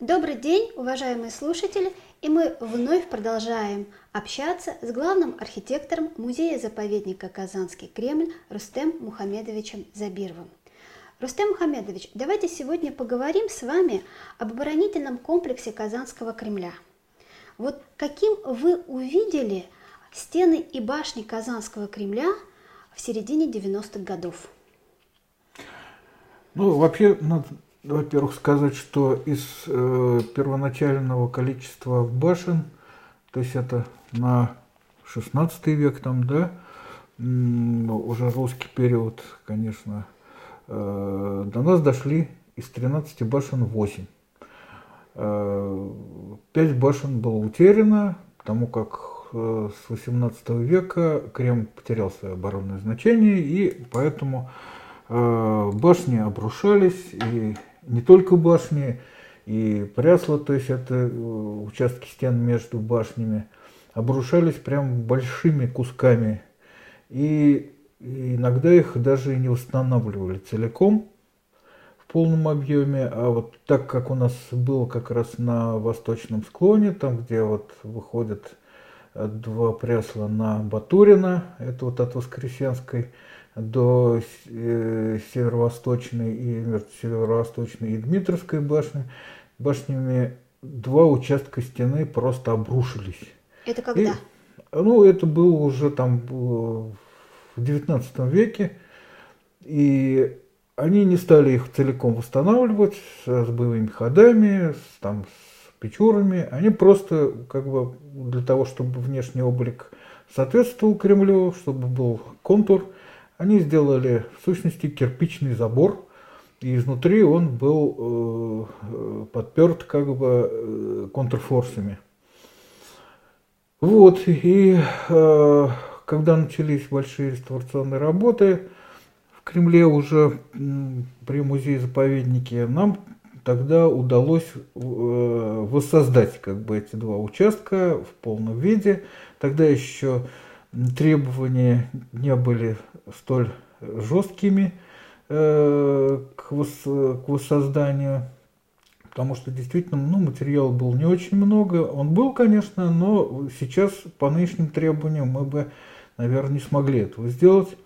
Добрый день, уважаемые слушатели, и мы вновь продолжаем общаться с главным архитектором музея-заповедника Казанский Кремль Рустем Мухамедовичем Забировым. Рустем Мухамедович, давайте сегодня поговорим с вами об оборонительном комплексе Казанского Кремля. Вот каким вы увидели стены и башни Казанского Кремля в середине 90-х годов? Ну, вообще, надо во-первых, сказать, что из э, первоначального количества башен, то есть это на 16 век там, да, уже русский период, конечно, э, до нас дошли из 13 башен 8. Э, 5 башен было утеряно, потому как э, с 18 века Кремль потерял свое оборонное значение, и поэтому э, башни обрушались, и не только башни, и прясла, то есть это э, участки стен между башнями, обрушались прям большими кусками. И иногда их даже не восстанавливали целиком в полном объеме, а вот так как у нас было как раз на восточном склоне, там где вот выходят два прясла на Батурина, это вот от Воскресенской, до э, северо-восточной и северо-восточной и Дмитровской башни, башнями два участка стены просто обрушились. Это когда? И, ну, это было уже там э, в XIX веке, и они не стали их целиком восстанавливать с боевыми ходами, с, там, с печурами. Они просто как бы для того, чтобы внешний облик соответствовал Кремлю, чтобы был контур – они сделали в сущности кирпичный забор, и изнутри он был э, подперт как бы э, контрфорсами. Вот, и э, когда начались большие реставрационные работы в Кремле уже при музее-заповеднике, нам тогда удалось э, воссоздать как бы эти два участка в полном виде. Тогда еще требования не были столь жесткими э, к, воссозданию, потому что действительно ну, материала было не очень много. Он был, конечно, но сейчас по нынешним требованиям мы бы, наверное, не смогли этого сделать,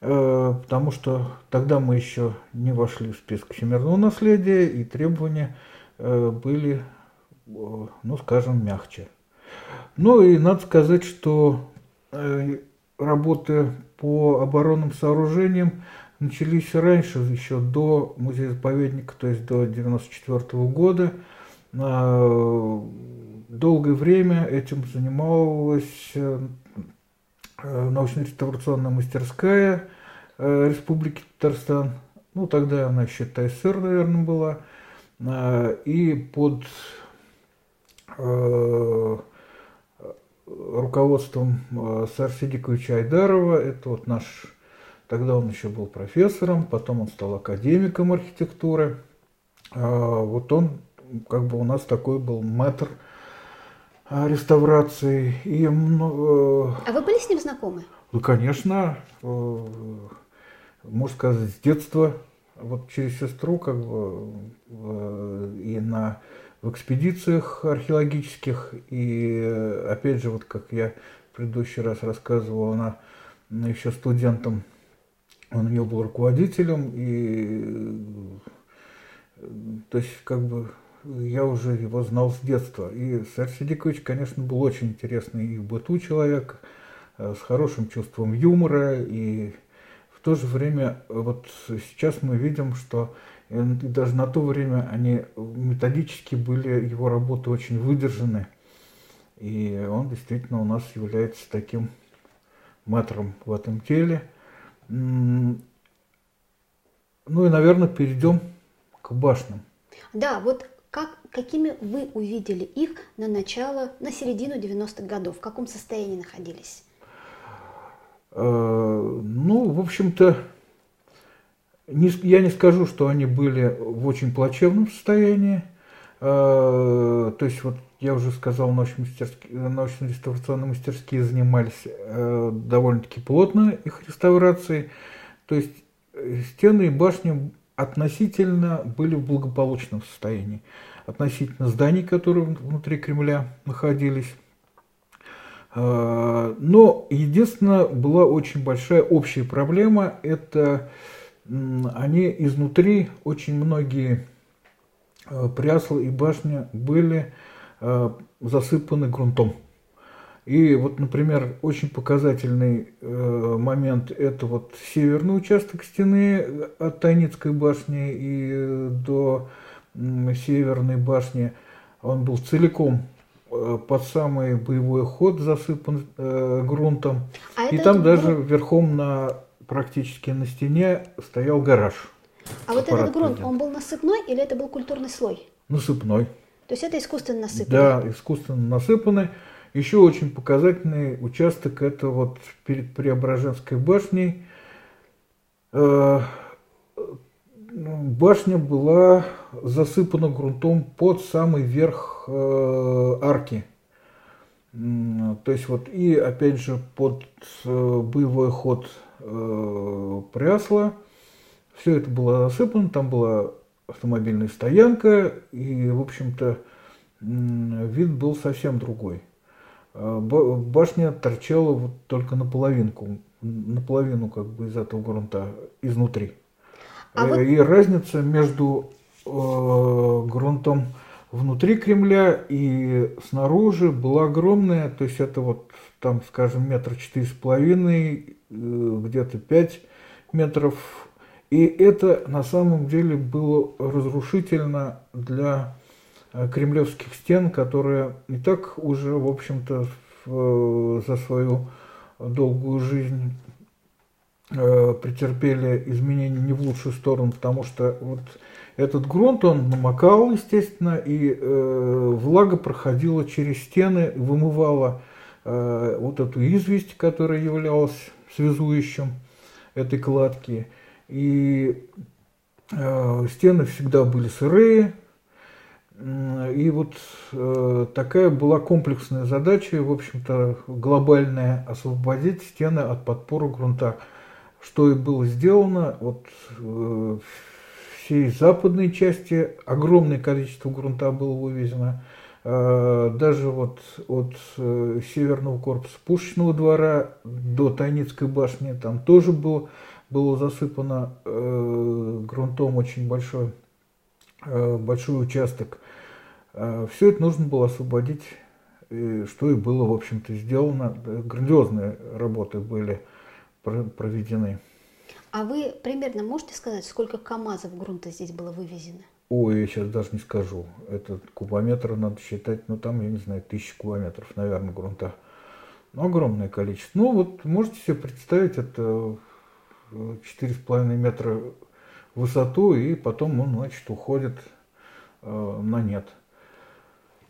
э, потому что тогда мы еще не вошли в список всемирного наследия, и требования э, были, ну, скажем, мягче. Ну и надо сказать, что работы по оборонным сооружениям начались раньше, еще до музея-заповедника, то есть до 1994 года. А, долгое время этим занималась э, научно-реставрационная мастерская э, Республики Татарстан. Ну, тогда она еще ТССР, наверное, была. А, и под э, руководством э, Сар Сидиковича Айдарова, это вот наш, тогда он еще был профессором, потом он стал академиком архитектуры. А, вот он, как бы у нас такой был мэтр реставрации. И, э, а вы были с ним знакомы? Ну, конечно, э, можно сказать, с детства, вот через сестру, как бы, и на в экспедициях археологических. И опять же, вот как я в предыдущий раз рассказывал, она еще студентом, он у нее был руководителем, и то есть как бы я уже его знал с детства. И Сэр Сидикович, конечно, был очень интересный и в быту человек, э, с хорошим чувством юмора, и в то же время вот сейчас мы видим, что и даже на то время они методически были, его работы очень выдержаны. И он действительно у нас является таким мэтром в этом деле. Ну и, наверное, перейдем к башням. Да, вот как, какими вы увидели их на начало, на середину 90-х годов? В каком состоянии находились? Э, ну, в общем-то, не, я не скажу, что они были в очень плачевном состоянии. Э, то есть, вот я уже сказал, научно-реставрационные мастерские занимались э, довольно-таки плотно их реставрацией. То есть, э, стены и башни относительно были в благополучном состоянии. Относительно зданий, которые внутри Кремля находились. Но единственное, была очень большая общая проблема, это они изнутри, очень многие а, прясла и башни были а, засыпаны грунтом. И вот, например, очень показательный э, момент – это вот северный участок стены от Тайницкой башни и э, до э, Северной башни. Он был целиком э, под самый боевой ход засыпан э, грунтом. А и там даже грунт... верхом на практически на стене стоял гараж. А вот этот грунт, он был насыпной или это был культурный слой? Насыпной. То есть это искусственно насыпанный? Да, искусственно насыпанный. Еще очень показательный участок это вот перед Преображенской башней. Э, башня была засыпана грунтом под самый верх э, арки. То есть вот и опять же под э, боевой ход Прясла. Все это было засыпано, там была автомобильная стоянка, и, в общем-то, вид был совсем другой. А, башня торчала вот только наполовинку, наполовину как бы из этого грунта, изнутри. А вот... И разница между э, грунтом внутри Кремля и снаружи была огромная, то есть это вот там, скажем, метр четыре с половиной, э, где-то пять метров. И это на самом деле было разрушительно для Э, кремлевских стен, которые и так уже, в общем-то, э, за свою долгую жизнь претерпели изменения не в лучшую сторону, потому что вот этот грунт, он намокал, естественно, и э, влага проходила через стены, вымывала э, вот эту известь, которая являлась связующим этой кладки. И э, стены всегда были сырые, и вот э, такая была комплексная задача, в общем-то, глобальная, освободить стены от подпора грунта. Что и было сделано, вот э, всей западной части огромное количество грунта было вывезено. Э, даже вот от э, северного корпуса пушечного двора до Тайницкой башни там тоже было, было засыпано э, грунтом очень большой, э, большой участок. А, Все это нужно было освободить, что и было, в общем-то, сделано. Грандиозные работы были проведены. А вы примерно можете сказать, сколько КАМАЗов грунта здесь было вывезено? Ой, я сейчас даже не скажу. Это кубометры надо считать, ну там, я не знаю, тысячи кубометров, наверное, грунта. Ну, огромное количество. Ну, вот можете себе представить, это 4,5 метра в высоту, и потом он, значит, уходит э, на нет.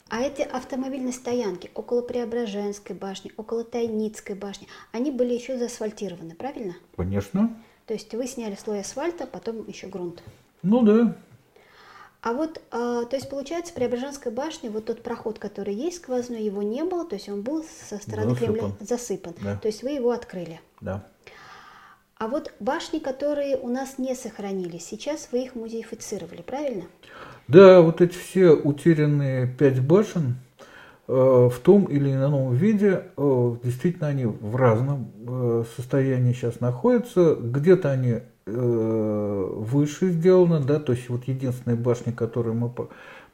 А эти автомобильные стоянки около Преображенской башни, около Тайницкой башни, они были еще заасфальтированы, правильно? Конечно. То есть вы сняли слой асфальта, потом еще грунт. Ну да. А вот, э, то есть получается, Преображенская башня, вот тот проход, который есть сквозной, его не было, то есть он был со стороны засыпан. Кремля засыпан. Да. То есть вы его открыли. Да. А вот башни, которые у нас не сохранились, сейчас вы их музеифицировали, правильно? Да, вот эти все утерянные пять башен в том или ином виде, э, действительно они в разном э, состоянии сейчас находятся. Где-то они э, выше сделаны, да, то есть вот единственная башня, которую мы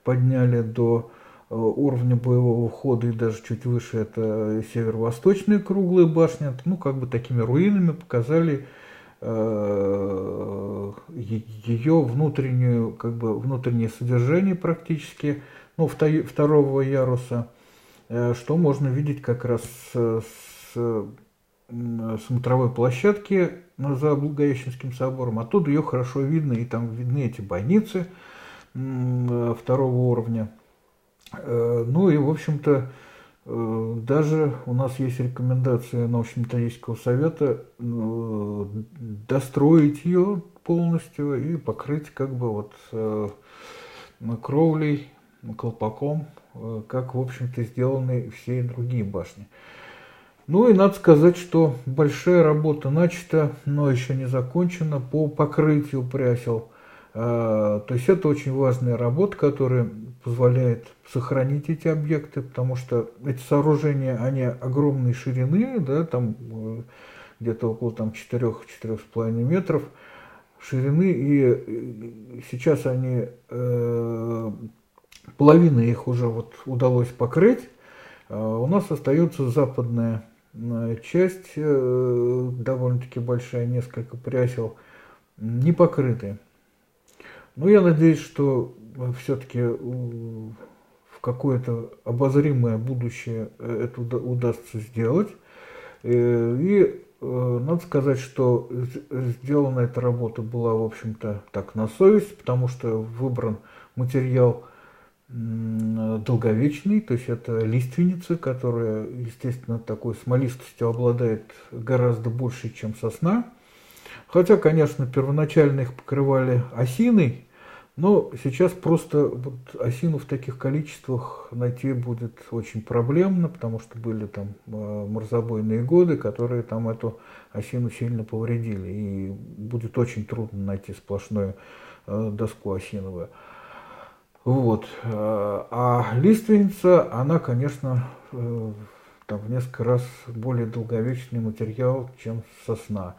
подняли до э, уровня боевого хода и даже чуть выше, это северо-восточная круглая башня, ну, как бы такими руинами показали Э, ее внутреннюю, как бы внутреннее содержание практически, ну, второго яруса, э, что можно видеть как раз с, с смотровой площадки за Благовещенским собором. Оттуда ее хорошо видно, и там видны эти бойницы второго уровня. Э, ну и, в общем-то, Э, даже у нас есть рекомендация научно-методического совета э, достроить ее полностью и покрыть как бы вот э, кровлей, колпаком, как, в общем-то, сделаны все другие башни. Ну и надо сказать, что большая работа начата, но еще не закончена по покрытию прясел. То есть это очень важная работа, которая позволяет сохранить эти объекты, потому что эти сооружения, они огромной ширины, да, там где-то около там, 4-4,5 метров ширины, и сейчас они, э, половина их уже вот удалось покрыть, а у нас остается западная э, часть, э, довольно-таки большая, несколько прясел, не покрытые. Но я надеюсь, что все-таки в какое-то обозримое будущее это удастся сделать. И Э, надо сказать, что сделана эта работа была, в общем-то, так на совесть, потому что выбран материал долговечный, то есть это лиственница, которая, естественно, такой смолистостью обладает гораздо больше, чем сосна. Хотя, конечно, первоначально их покрывали осиной, но сейчас просто вот осину в таких количествах найти будет очень проблемно, потому что были там э, морзобойные годы, которые там эту осину сильно повредили. И будет очень трудно найти сплошную э, доску осиновую. Вот. Э, а лиственница, она, конечно, там в несколько раз более долговечный материал, чем сосна.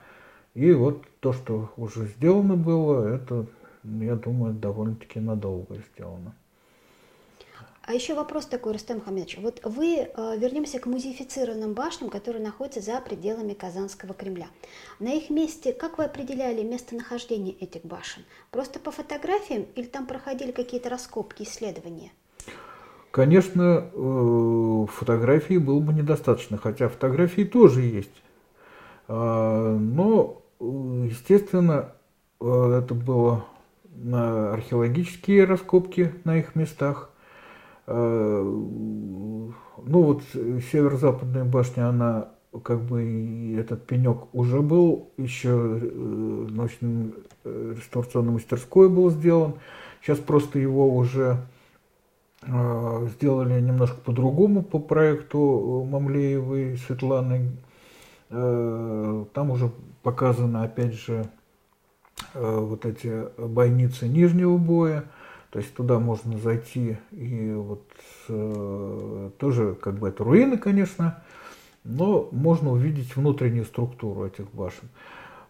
И вот то, что уже сделано было, это я думаю, довольно-таки надолго сделано. А еще вопрос такой, Рустем Хамедович. Вот вы, э, вернемся к музеифицированным башням, которые находятся за пределами Казанского Кремля. На их месте, как вы определяли местонахождение этих башен? Просто по фотографиям или там проходили какие-то раскопки, исследования? Конечно, э, фотографий было бы недостаточно, хотя фотографии тоже есть. А, но, э, естественно, это было археологические раскопки на их местах. Э, ну вот северо-западная башня, она как бы этот пенек уже был, еще э, научной э, реставрационной мастерской был сделан. Сейчас просто его уже сделали немножко по-другому по проекту Мамлеевой Светланы. Там уже показано, опять же, вот эти бойницы нижнего боя, то есть туда можно зайти и вот э, тоже как бы это руины, конечно, но можно увидеть внутреннюю структуру этих башен.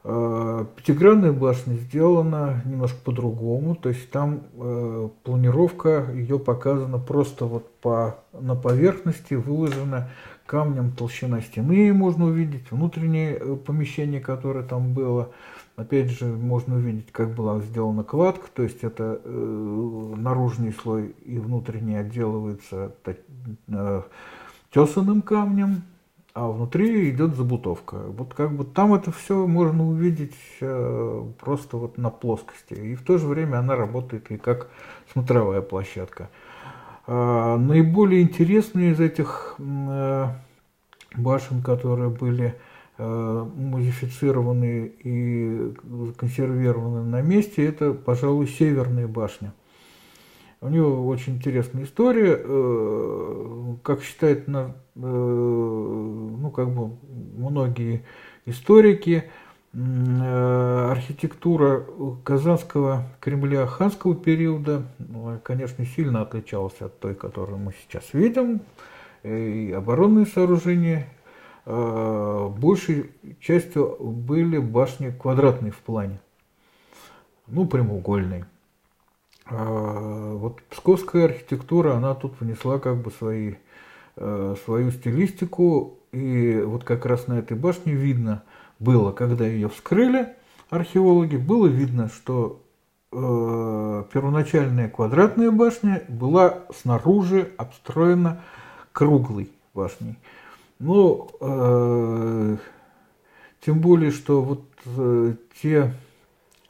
Э, пятигранная башня сделана немножко по-другому, то есть там э, планировка ее показана просто вот по, на поверхности, выложена камнем толщина стены, можно увидеть внутреннее э, помещение, которое там было. Опять же, можно увидеть, как была сделана кладка, то есть это э, наружный слой и внутренний отделывается э, тесаным камнем, а внутри идет забутовка. Вот как бы там это все можно увидеть э, просто вот на плоскости. И в то же время она работает и как смотровая площадка. Э, наиболее интересные из этих э, башен, которые были модифицированы и консервированы на месте, это, пожалуй, Северная башня. У него очень интересная история. Э, как считают э, ну, как бы многие историки, архитектура Казанского Кремля ханского периода, ну, конечно, сильно отличалась от той, которую мы сейчас видим. И оборонные сооружения, Э, большей частью были башни квадратные в плане, ну, прямоугольные. А вот псковская архитектура, она тут внесла как бы свои, э, свою стилистику, и вот как раз на этой башне видно было, когда ее вскрыли археологи, было видно, что э, первоначальная квадратная башня была снаружи обстроена круглой башней. Ну, э, тем более, что вот э, те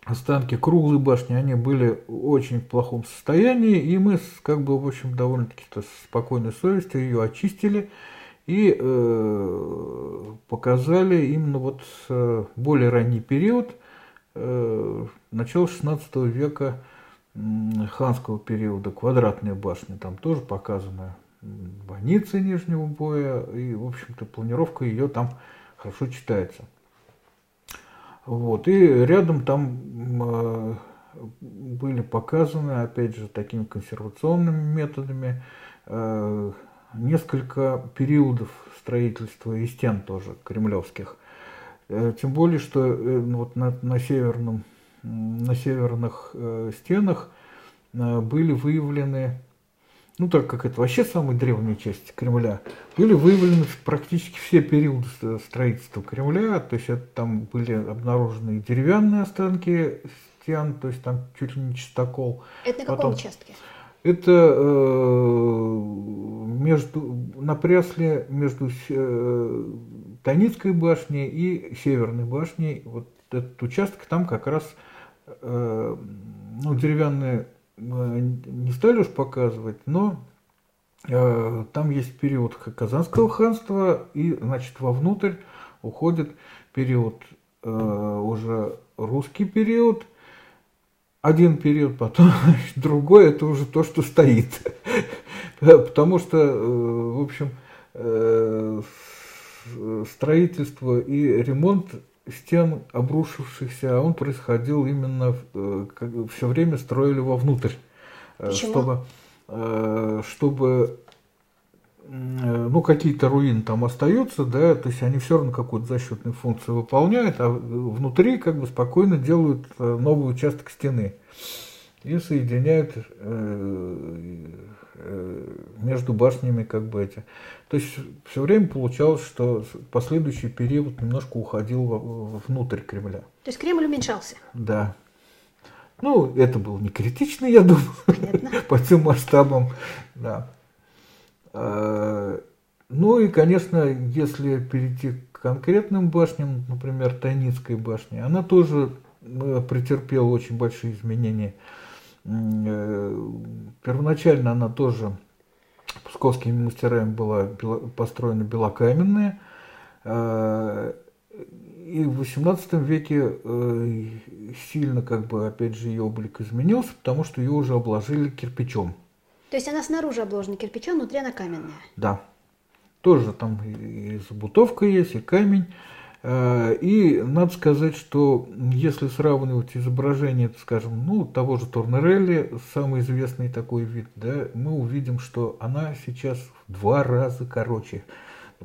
останки круглой башни, они были очень в плохом состоянии, и мы, как бы, в общем, довольно-таки спокойной совестью ее очистили и э, показали именно вот э, более ранний период, э, начало 16 века ханского периода, квадратные башни, там тоже показаны больницы нижнего боя, и, в общем-то, планировка ее там хорошо читается. Вот, и рядом там э, были показаны, опять же, такими консервационными методами, несколько периодов строительства и стен тоже кремлевских. Тем более, что вот на, на, северном, на северных стенах были выявлены ну так как это вообще самая древняя часть Кремля, были выявлены практически все периоды строительства Кремля, то есть это, там были обнаружены деревянные останки стен, то есть там чуть ли не чистокол. Это на каком Потом, участке? Это э, между, на Прясле между э, Таницкой башней и Северной башней, вот этот участок, там как раз э, ну, деревянные не стали уж показывать, но э, там есть период Казанского ханства, и, значит, вовнутрь уходит период, э, уже русский период, один период, потом значит, другой, это уже то, что стоит. Потому что, э, в общем, э, строительство и ремонт стен обрушившихся, а он происходил именно, э, все время строили вовнутрь. Э, Почему? Чтобы, э, чтобы ну, какие-то руины там остаются, да, то есть они все равно какую-то защитную функцию выполняют, а внутри как бы спокойно делают новый участок стены и соединяют между башнями как бы эти. То есть все время получалось, что последующий период немножко уходил внутрь Кремля. То есть Кремль уменьшался? Да. Ну, это было не критично, я думаю, по тем масштабам. Да. А, ну и, конечно, если перейти к конкретным башням, например, Тайницкой башне, она тоже э, претерпела очень большие изменения. Э, первоначально она тоже псковскими мастерами была построена белокаменная. Э, и в XVIII веке э, сильно, как бы, опять же, ее облик изменился, потому что ее уже обложили кирпичом. То есть она снаружи обложена кирпичом, внутри она каменная? Да. Тоже там и забутовка есть, и камень. Э, и надо сказать, что если сравнивать изображение, скажем, ну, того же Торнерелли, самый известный такой вид, да, мы увидим, что она сейчас в два раза короче,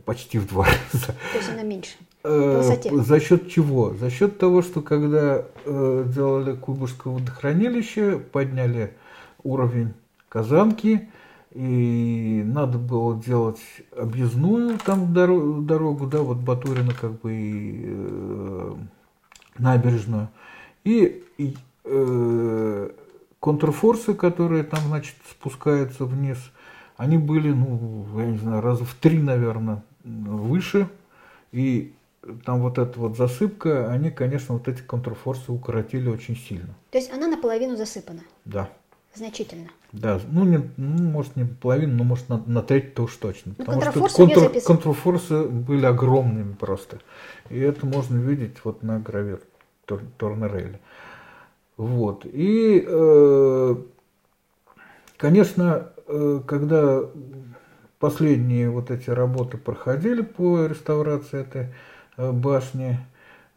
почти в два раза. То есть она меньше? Э, за счет чего? За счет того, что когда э, делали Куйбышское водохранилище, подняли уровень Казанки, и надо было делать объездную там дорогу, дорогу да, вот Батурина как бы и э, набережную. И, и э, контрфорсы, которые там, значит, спускаются вниз, они были, ну, я не знаю, раза в три, наверное, выше. И там вот эта вот засыпка, они, конечно, вот эти контрфорсы укоротили очень сильно. То есть она наполовину засыпана? Да. Значительно. Да, ну, не, ну может не половину, но может на, на треть-то уж точно. Ну, Потому что контр, контрфорсы были огромными просто. И это можно видеть вот на гравер Тор, Торнерелли. Вот. И, э, конечно, э, когда последние вот эти работы проходили по реставрации этой э, башни,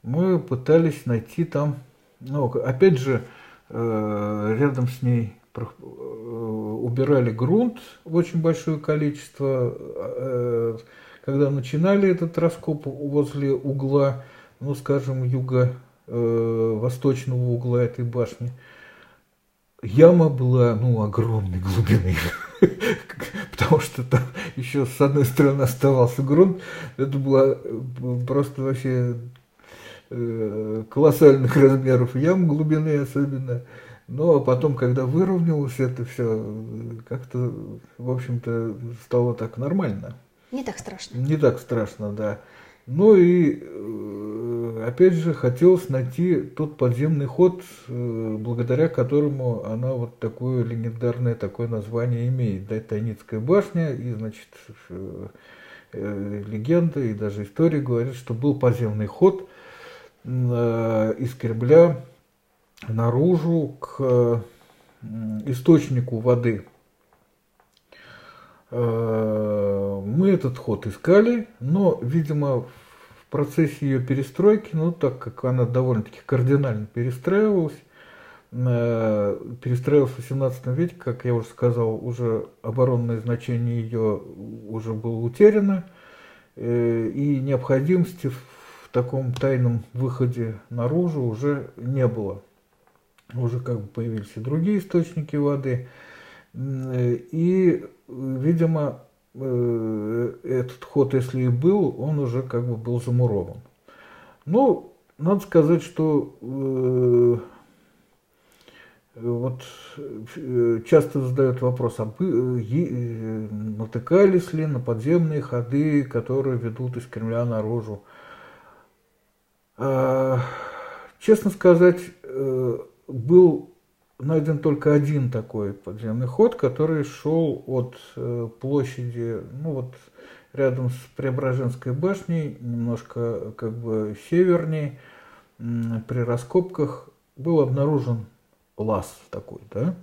мы пытались найти там, ну, опять же, э, рядом с ней убирали грунт в очень большое количество. Э, когда начинали этот раскоп возле угла, ну, скажем, юго-восточного угла этой башни, яма была, ну, огромной глубины. Потому что там еще с одной стороны оставался грунт. Это была просто вообще э, колоссальных размеров ям глубины особенно. Но потом, когда выровнялось это все, как-то, в общем-то, стало так нормально. Не так страшно. Не так страшно, да. Ну и, э, опять же, хотелось найти тот подземный ход, э, благодаря которому она вот такое легендарное такое название имеет. Да, Тайницкая башня, и, значит, э, легенда и даже история говорит, что был подземный ход из Кремля наружу к источнику воды. Э, мы этот ход искали, но, видимо, в процессе ее перестройки, ну, так как она довольно-таки кардинально перестраивалась, э, перестроилась в 18 веке, как я уже сказал, уже оборонное значение ее уже было утеряно, э, и необходимости в таком тайном выходе наружу уже не было. Уже как бы появились и другие источники воды, и, видимо, этот ход, если и был, он уже как бы был замурован. Ну, надо сказать, что э, вот э, часто задают вопрос, а э, натыкались ли на подземные ходы, которые ведут из Кремля наружу? Э, честно сказать, э, был найден только один такой подземный ход, который шел от э, площади, ну вот рядом с Преображенской башней, немножко как бы севернее, при раскопках был обнаружен лаз такой, да,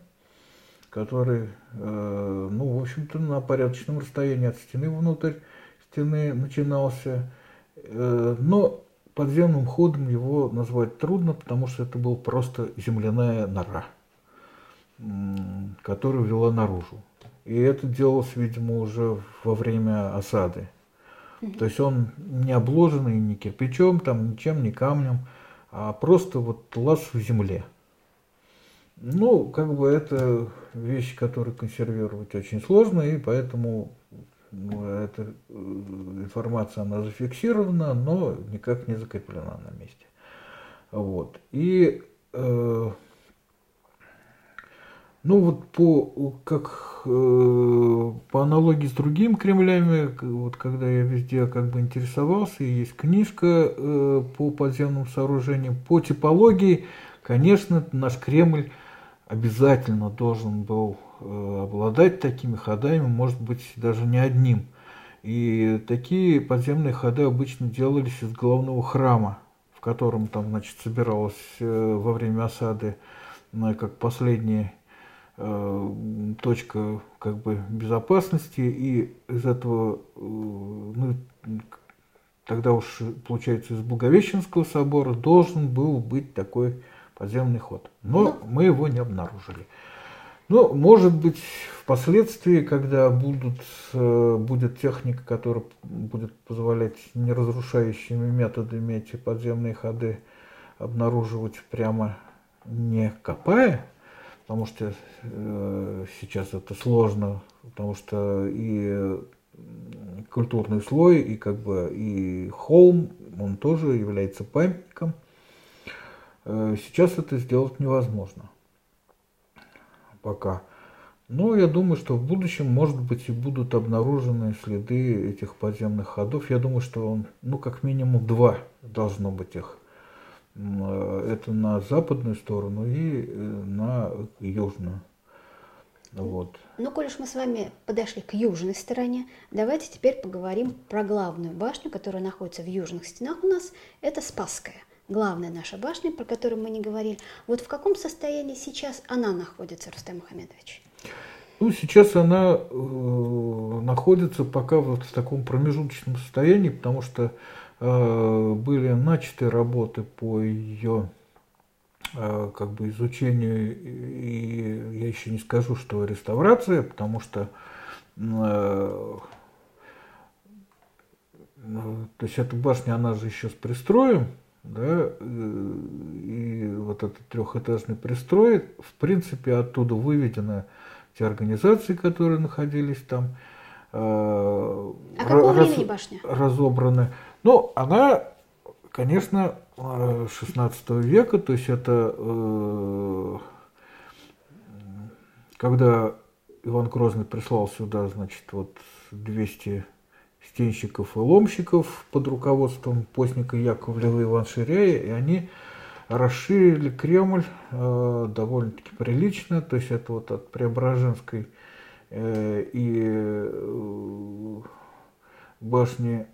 который, э, ну, в общем-то, на порядочном расстоянии от стены внутрь стены начинался, э, но подземным ходом его назвать трудно, потому что это был просто земляная нора, которая вела наружу. И это делалось, видимо, уже во время осады. То есть он не обложенный ни кирпичом, там, ничем, ни камнем, а просто вот лаз в земле. Ну, как бы это вещь, которую консервировать очень сложно, и поэтому эта э, информация, она зафиксирована, но никак не закреплена на месте. Вот. И э, ну вот по, как, э, по аналогии с другими Кремлями, вот когда я везде как бы интересовался, и есть книжка э, по подземным сооружениям, по типологии, конечно, наш Кремль обязательно должен был обладать такими ходами, может быть, даже не одним. И такие подземные ходы обычно делались из главного храма, в котором там, значит, собиралось э, во время осады, ну, как последние Э, точка как бы безопасности, и из этого, э, ну, тогда уж, получается, из Благовещенского собора должен был быть такой подземный ход. Но ну. мы его не обнаружили. Ну, может быть, впоследствии, когда будут, э, будет техника, которая будет позволять неразрушающими методами эти подземные ходы обнаруживать прямо не копая, потому что э, сейчас это сложно, потому что и культурный слой, и как бы и холм, он тоже является памятником. Э, сейчас это сделать невозможно пока. Но я думаю, что в будущем, может быть, и будут обнаружены следы этих подземных ходов. Я думаю, что он, ну, как минимум два должно быть их Э, это на западную сторону и э, на южную. Вот. Ну, коль уж мы с вами подошли к южной стороне, давайте теперь поговорим про главную башню, которая находится в южных стенах у нас. Это Спасская. Главная наша башня, про которую мы не говорили. Вот в каком состоянии сейчас она находится, Рустам Мухамедович? Ну, сейчас она э, находится пока вот в таком промежуточном состоянии, потому что Э, были начаты работы по ее э, как бы изучению, и я еще не скажу, что реставрация, потому что э, то есть эта башня, она же еще с пристроем, да, и вот этот трехэтажный пристрой, в принципе, оттуда выведены те организации, которые находились там. А какого раз, времени башня? Разобраны. Ну, она, конечно, 16 века, то есть это э, когда Иван Грозный прислал сюда, значит, вот 200 стенщиков и ломщиков под руководством постника Яковлева Иван Ширяя, и они расширили Кремль э, довольно-таки прилично, то есть это вот от Преображенской э, и э, башни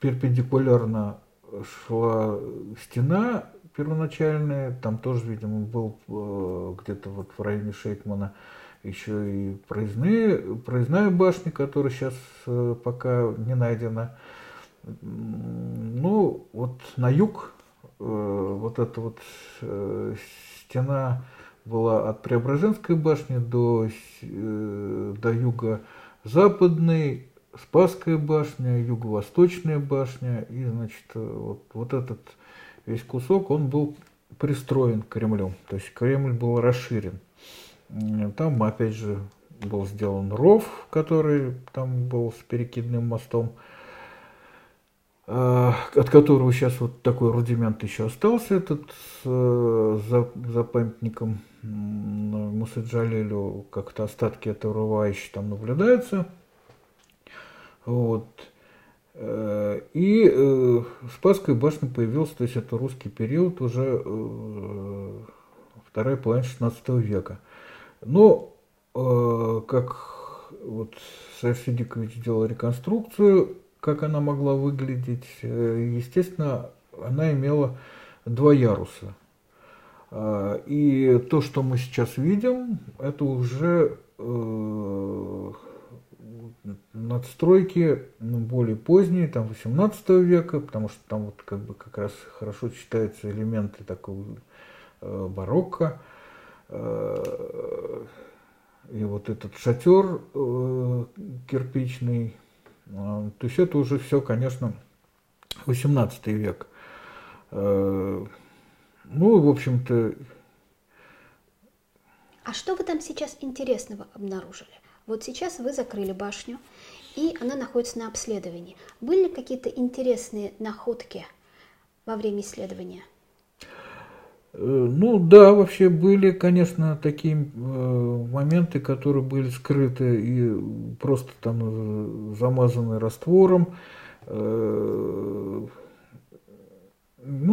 перпендикулярно шла стена первоначальная, там тоже, видимо, был э, где-то вот в районе Шейкмана еще и проездные, проездная башня, которая сейчас э, пока не найдена. Ну, вот на юг э, вот эта вот стена была от Преображенской башни до, э, до юго-западной, Спасская башня, юго-восточная башня, и, значит, вот, вот этот весь кусок, он был пристроен к Кремлю, то есть Кремль был расширен. Там, опять же, был сделан ров, который там был с перекидным мостом, а, от которого сейчас вот такой рудимент еще остался, этот за, за памятником Мусаджалилю, как-то остатки этого рва еще там наблюдаются. Вот. Э, и э, Спасская башня появилась, то есть это русский период, уже э, вторая половина 16 века. Но как вот Саша Сидикович делал реконструкцию, как она могла выглядеть, естественно, она имела два яруса. И то, что мы сейчас видим, это уже надстройки ну, более поздние, там 18 века, потому что там вот как бы как раз хорошо читаются элементы такого э, барокко. Э, и вот этот шатер э, кирпичный, э, то есть это уже все, конечно, 18 век. Ну, в общем-то... А что вы там сейчас интересного обнаружили? Вот сейчас вы закрыли башню, и она находится на обследовании. Были ли какие-то интересные находки во время исследования? Э, ну да, вообще были, конечно, такие э, моменты, которые были скрыты и просто там э, замазаны раствором. Ну,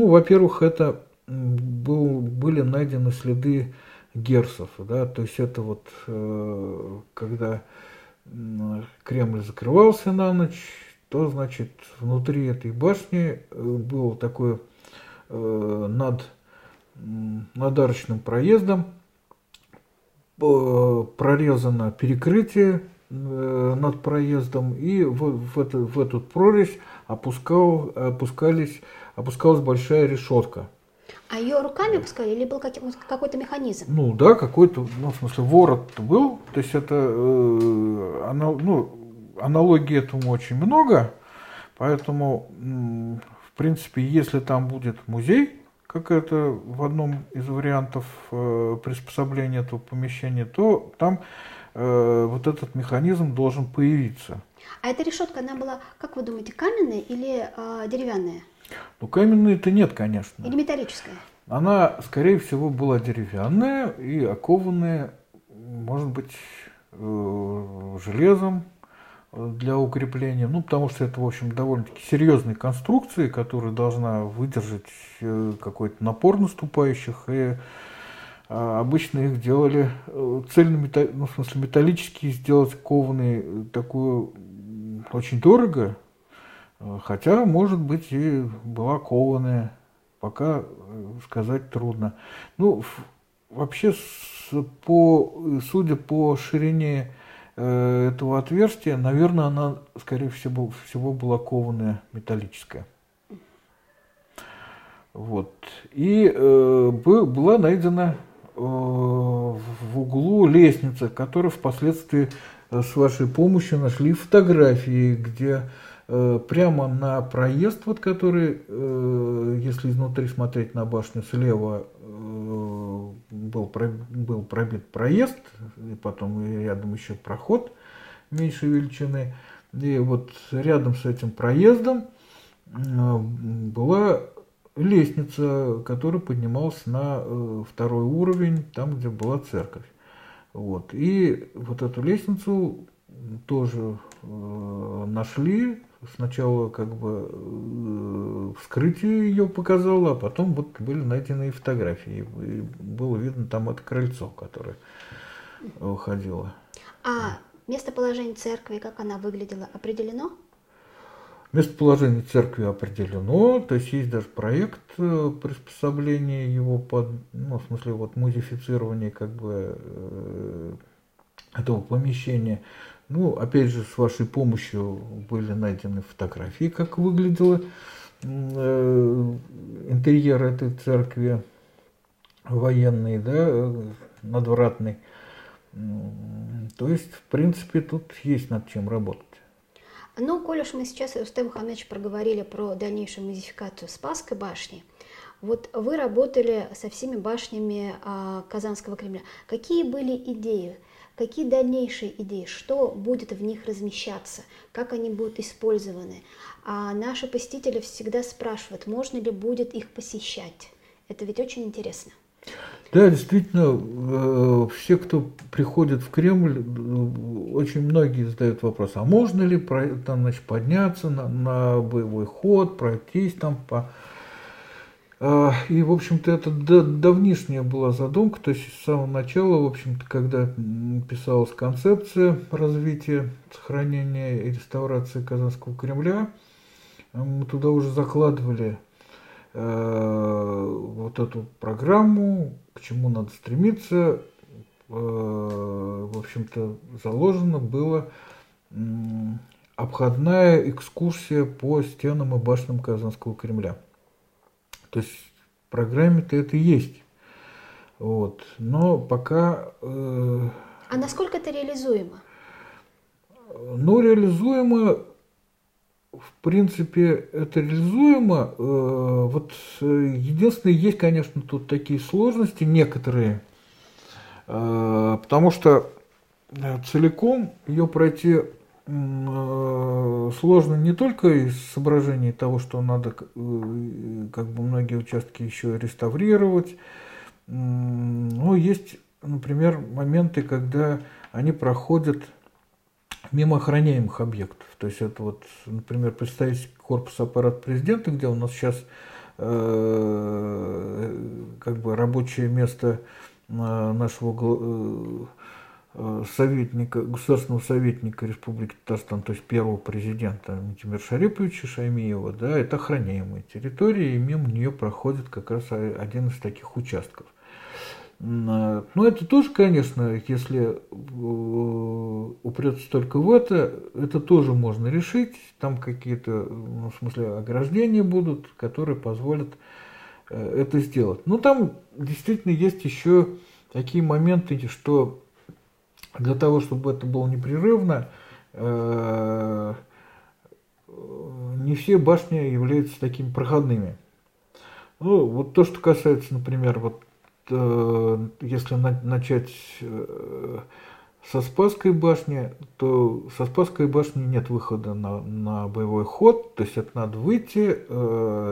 во-первых, это был, были найдены следы герцов, да, то есть это вот когда Кремль закрывался на ночь, то значит внутри этой башни было такое над над арочным проездом прорезано перекрытие над проездом, и в, в, это, в эту прорезь опускал, опускались, опускалась большая решетка. А ее руками пускали или был какой-то механизм? Ну да, какой-то, ну в смысле ворот был, то есть это, э, анал, ну, аналогии этому очень много, поэтому, в принципе, если там будет музей, как это в одном из вариантов э, приспособления этого помещения, то там э, вот этот механизм должен появиться. А эта решетка, она была, как вы думаете, каменная или э, деревянная? Ну, каменной-то нет, конечно. Или металлическая? Она, скорее всего, была деревянная и окованная, может быть, э, железом для укрепления. Ну, потому что это, в общем, довольно-таки серьезные конструкции, которые должна выдержать э, какой-то напор наступающих. И а, обычно их делали э, цельно, ну, в смысле, металлические сделать кованые такую очень дорого, Хотя, может быть, и была кованая, пока э, сказать трудно. Ну, вообще, по, судя по ширине э, этого отверстия, наверное, она, скорее всего, всего была кованая металлическая. Вот. И э, была найдена э, в углу лестница, которую впоследствии э, с вашей помощью нашли фотографии, где Э, прямо на проезд, вот который, э, если изнутри смотреть на башню слева, э, был, был пробит проезд, и потом рядом еще проход меньшей величины. И вот рядом с этим проездом была лестница, которая поднималась на второй уровень, там, где была церковь. Вот. И вот эту лестницу тоже нашли, сначала как бы э, вскрытие ее показало, а потом вот были найдены и фотографии. И было видно там это крыльцо, которое уходило. А местоположение церкви, как она выглядела, определено? Местоположение церкви определено, то есть есть даже проект э, приспособления его под, ну, в смысле, вот музифицирования как бы э, этого помещения. Ну, опять же, с вашей помощью были найдены фотографии, как выглядела э, интерьер этой церкви. военный, да, надвратный. То есть, в принципе, тут есть над чем работать. Ну, коль уж мы сейчас, Рустем Мухаммедович, проговорили про дальнейшую модификацию Спасской башни, вот вы работали со всеми башнями а, Казанского Кремля. Какие были идеи? Какие дальнейшие идеи? Что будет в них размещаться? Как они будут использованы? А наши посетители всегда спрашивают, можно ли будет их посещать. Это ведь очень интересно. Да, действительно, э, все, кто приходит в Кремль, очень многие задают вопрос, а можно ли там, значит, подняться на, на боевой ход, пройтись там по... А, и, в общем-то, это давнишняя была задумка, то есть с самого начала, в общем-то, когда писалась концепция развития, сохранения и реставрации Казанского Кремля, мы туда уже закладывали э, вот эту программу, к чему надо стремиться, э, в общем-то, заложено было обходная экскурсия по стенам и башням Казанского Кремля. То есть в программе-то это есть. Вот. Но пока... Э, а насколько это реализуемо? Ну, реализуемо в принципе, это реализуемо. Э, вот э, единственное, есть, конечно, тут такие сложности некоторые, э, потому что целиком ее пройти сложно не только из соображений того, что надо как бы многие участки еще реставрировать, но есть, например, моменты, когда они проходят мимо охраняемых объектов. То есть это вот, например, представить корпус аппарат президента, где у нас сейчас э, как бы рабочее место э, нашего э, советника, государственного советника Республики Татарстан, то есть первого президента Митимир Шариповича Шаймиева, да, это охраняемая территория, и мимо нее проходит как раз один из таких участков. Но это тоже, конечно, если э, упрется только в это, это тоже можно решить. Там какие-то, ну, в смысле, ограждения будут, которые позволят э, это сделать. Но там действительно есть еще такие моменты, что для того, чтобы это было непрерывно, э, не все башни являются такими проходными. Ну, вот то, что касается, например, вот Э, если начать э, со Спасской башни, то со Спасской башни нет выхода на, на боевой ход, то есть это надо выйти.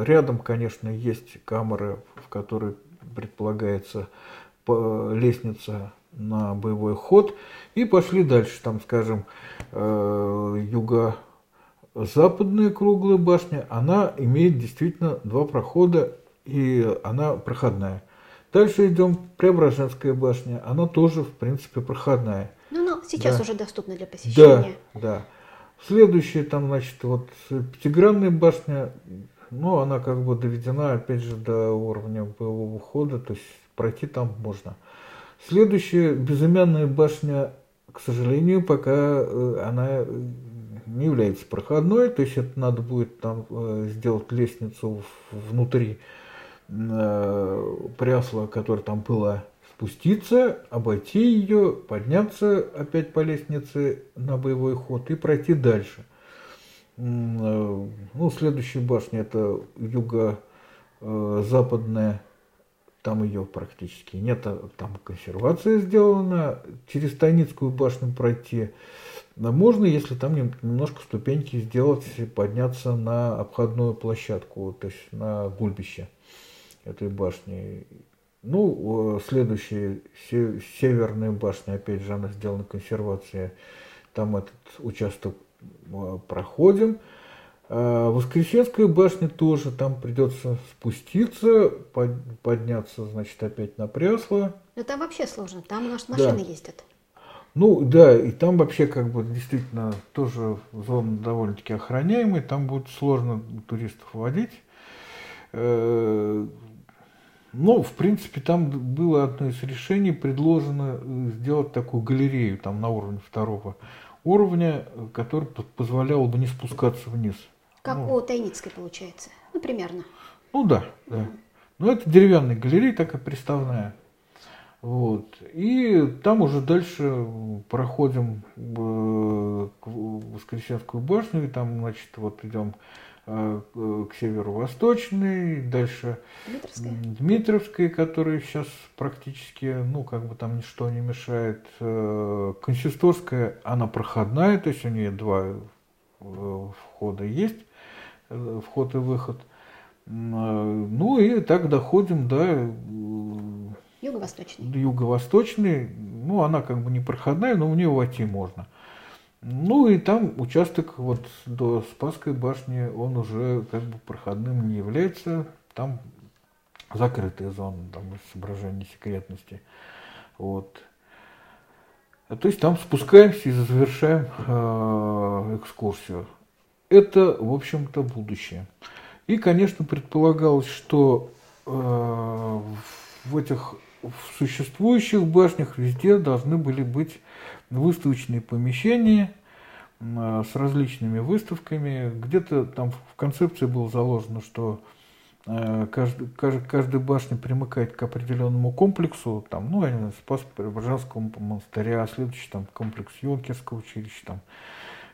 Рядом, конечно, есть камеры, в которой предполагается лестница на боевой ход. И пошли дальше, там, скажем, юго-западная круглая башня, она имеет действительно два прохода, и она проходная. Дальше идем Преображенская башня. Она тоже, в принципе, проходная. Ну, но сейчас да. уже доступна для посещения. Да, да. Следующая там, значит, вот пятигранная башня, ну, она как бы доведена, опять же, до уровня боевого хода, то есть пройти там можно. Следующая безымянная башня, к сожалению, пока э, она не является проходной, то есть это надо будет там э, сделать лестницу внутри э, прясла, которая там была, спуститься, обойти ее, подняться опять по лестнице на боевой ход и пройти дальше. Э, ну, следующая башня это юго-западная, там ее практически нет, а там консервация сделана. Через Тайницкую башню пройти можно, если там немножко ступеньки сделать, подняться на обходную площадку, то есть на гульбище этой башни. Ну, следующая северная башня, опять же, она сделана консервация. Там этот участок а, проходим. А Воскресенская башня тоже, там придется спуститься, подняться, значит, опять на прясло. Но там вообще сложно, там у нас машины да. ездят. Ну да, и там вообще как бы действительно тоже зона довольно-таки охраняемая, там будет сложно туристов водить. Э, ну, в принципе, там было одно из решений, предложено э, сделать такую галерею там на уровне второго уровня, который позволял бы не спускаться вниз. Как ну, у Тайницкой получается, ну, примерно. Ну да, да. Ну, это деревянная галерея, такая приставная. Вот. И там уже дальше проходим э, к Воскресенскую башню, и там, значит, вот идем э, к северо-восточной, дальше Дмитровская. Дмитровская, которая сейчас практически, ну, как бы там ничто не мешает. Э, Консисторская, она проходная, то есть у нее два входа есть, вход и выход. Ну и так доходим до Юго-восточный. Юго-восточный, ну, она как бы не проходная, но в нее войти можно. Ну и там участок вот до Спасской башни, он уже как бы проходным не является, там закрытая зона, там из соображений секретности. Вот. То есть там спускаемся и завершаем э, экскурсию. Это, в общем-то, будущее. И, конечно, предполагалось, что э, в этих в существующих башнях везде должны были быть выставочные помещения э, с различными выставками. Где-то там в концепции было заложено, что э, каждый, каждый, каждая башня примыкает к определенному комплексу, там, ну, Спас Преображенского монастыря, следующий там комплекс Юнкерского училища, там,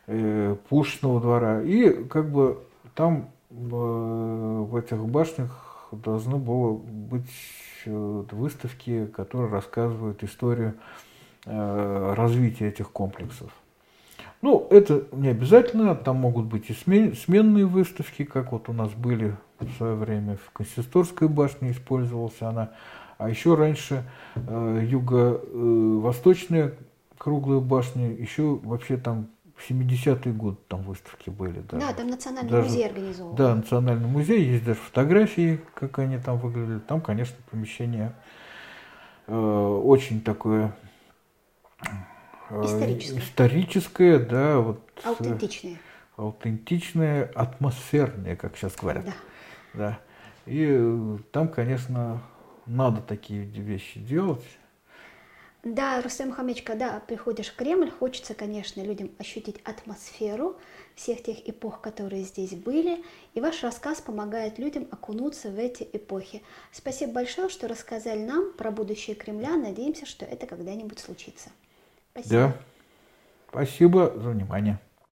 э, Пушечного двора. И как бы там э, в этих башнях должно было быть выставки, которые рассказывают историю э, развития этих комплексов. Ну, это не обязательно, там могут быть и сменные выставки, как вот у нас были в свое время в Консисторской башне использовалась она, а еще раньше э, юго-восточная круглая башня, еще вообще там в 70-е годы там выставки были. Даже. Да, там Национальный даже, музей организовал. Да, Национальный музей, есть даже фотографии, как они там выглядели. Там, конечно, помещение э, очень такое э, историческое. историческое, да, вот. Аутентичное. Аутентичное, атмосферное, как сейчас говорят. Да. да. И э, там, конечно, надо такие вещи делать. Да, Рустем Мухаммедович, когда приходишь в Кремль, хочется, конечно, людям ощутить атмосферу всех тех эпох, которые здесь были, и ваш рассказ помогает людям окунуться в эти эпохи. Спасибо большое, что рассказали нам про будущее Кремля. Надеемся, что это когда-нибудь случится. Спасибо. Да. Спасибо за внимание.